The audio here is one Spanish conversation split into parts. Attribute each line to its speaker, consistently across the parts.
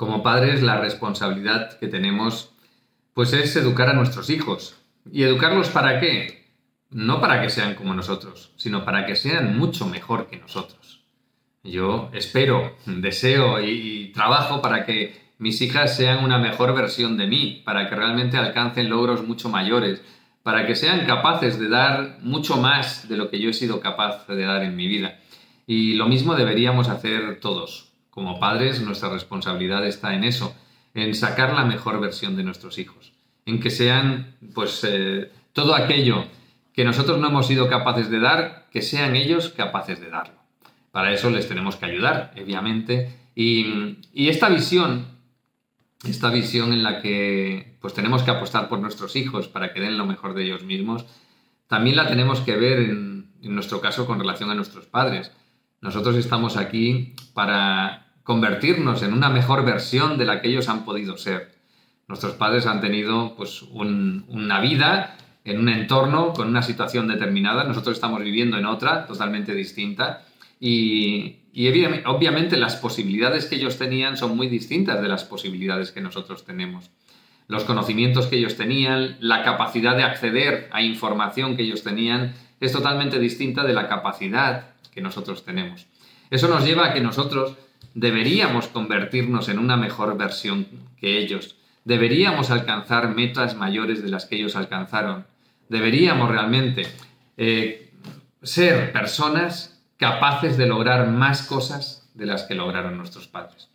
Speaker 1: Como padres, la responsabilidad que tenemos pues es educar a nuestros hijos. ¿Y educarlos para qué? No para que sean como nosotros, sino para que sean mucho mejor que nosotros. Yo espero, deseo y trabajo para que mis hijas sean una mejor versión de mí, para que realmente alcancen logros mucho mayores, para que sean capaces de dar mucho más de lo que yo he sido capaz de dar en mi vida. Y lo mismo deberíamos hacer todos. Como padres, nuestra responsabilidad está en eso, en sacar la mejor versión de nuestros hijos, en que sean, pues, eh, todo aquello que nosotros no hemos sido capaces de dar, que sean ellos capaces de darlo. Para eso les tenemos que ayudar, obviamente. Y, esta visión, esta visión en la que pues tenemos que apostar por nuestros hijos para que den lo mejor de ellos mismos, también la tenemos que ver en, en nuestro caso con relación a nuestros padres. Nosotros estamos aquí para convertirnos en una mejor versión de la que ellos han podido ser. Nuestros padres han tenido pues, una vida en un entorno con una situación determinada, nosotros estamos viviendo en otra totalmente distinta y, obviamente las posibilidades que ellos tenían son muy distintas de las posibilidades que nosotros tenemos. Los conocimientos que ellos tenían, la capacidad de acceder a información que ellos tenían es totalmente distinta de la capacidad que nosotros tenemos. Eso nos lleva a que nosotros deberíamos convertirnos en una mejor versión que ellos. Deberíamos alcanzar metas mayores de las que ellos alcanzaron. Deberíamos realmente eh, ser personas capaces de lograr más cosas de las que lograron nuestros padres.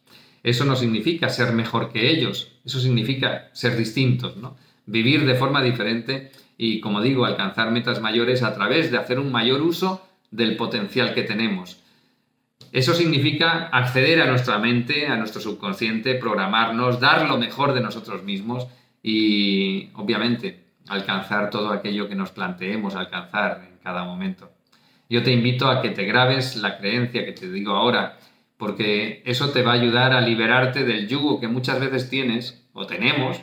Speaker 1: Eso no significa ser mejor que ellos, eso significa ser distintos, ¿no? vivir de forma diferente y, como digo, alcanzar metas mayores a través de hacer un mayor uso del potencial que tenemos. Eso significa acceder a nuestra mente, a nuestro subconsciente, programarnos, dar lo mejor de nosotros mismos y, obviamente, alcanzar todo aquello que nos planteemos alcanzar en cada momento. Yo te invito a que te grabes la creencia que te digo ahora, porque eso te va a ayudar a liberarte del yugo que muchas veces tienes o tenemos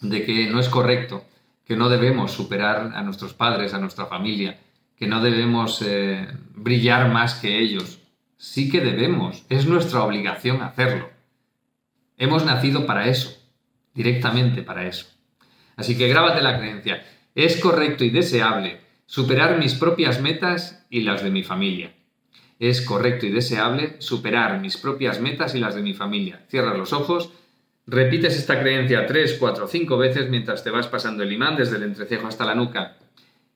Speaker 1: de que no es correcto, que no debemos superar a nuestros padres, a nuestra familia, que no debemos eh, brillar más que ellos. Sí que debemos, es nuestra obligación hacerlo. Hemos nacido para eso, directamente para eso. Así que grábate la creencia. Es correcto y deseable superar mis propias metas y las de mi familia. Es correcto y deseable superar mis propias metas y las de mi familia. Cierra los ojos, repites esta creencia tres, cuatro, cinco veces mientras te vas pasando el imán desde el entrecejo hasta la nuca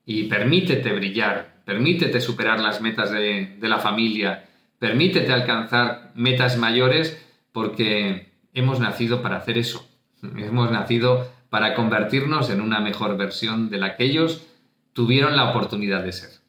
Speaker 1: y permítete brillar, permítete superar las metas de, la familia, permítete alcanzar metas mayores porque hemos nacido para hacer eso. Hemos nacido para convertirnos en una mejor versión de la que ellos tuvieron la oportunidad de ser.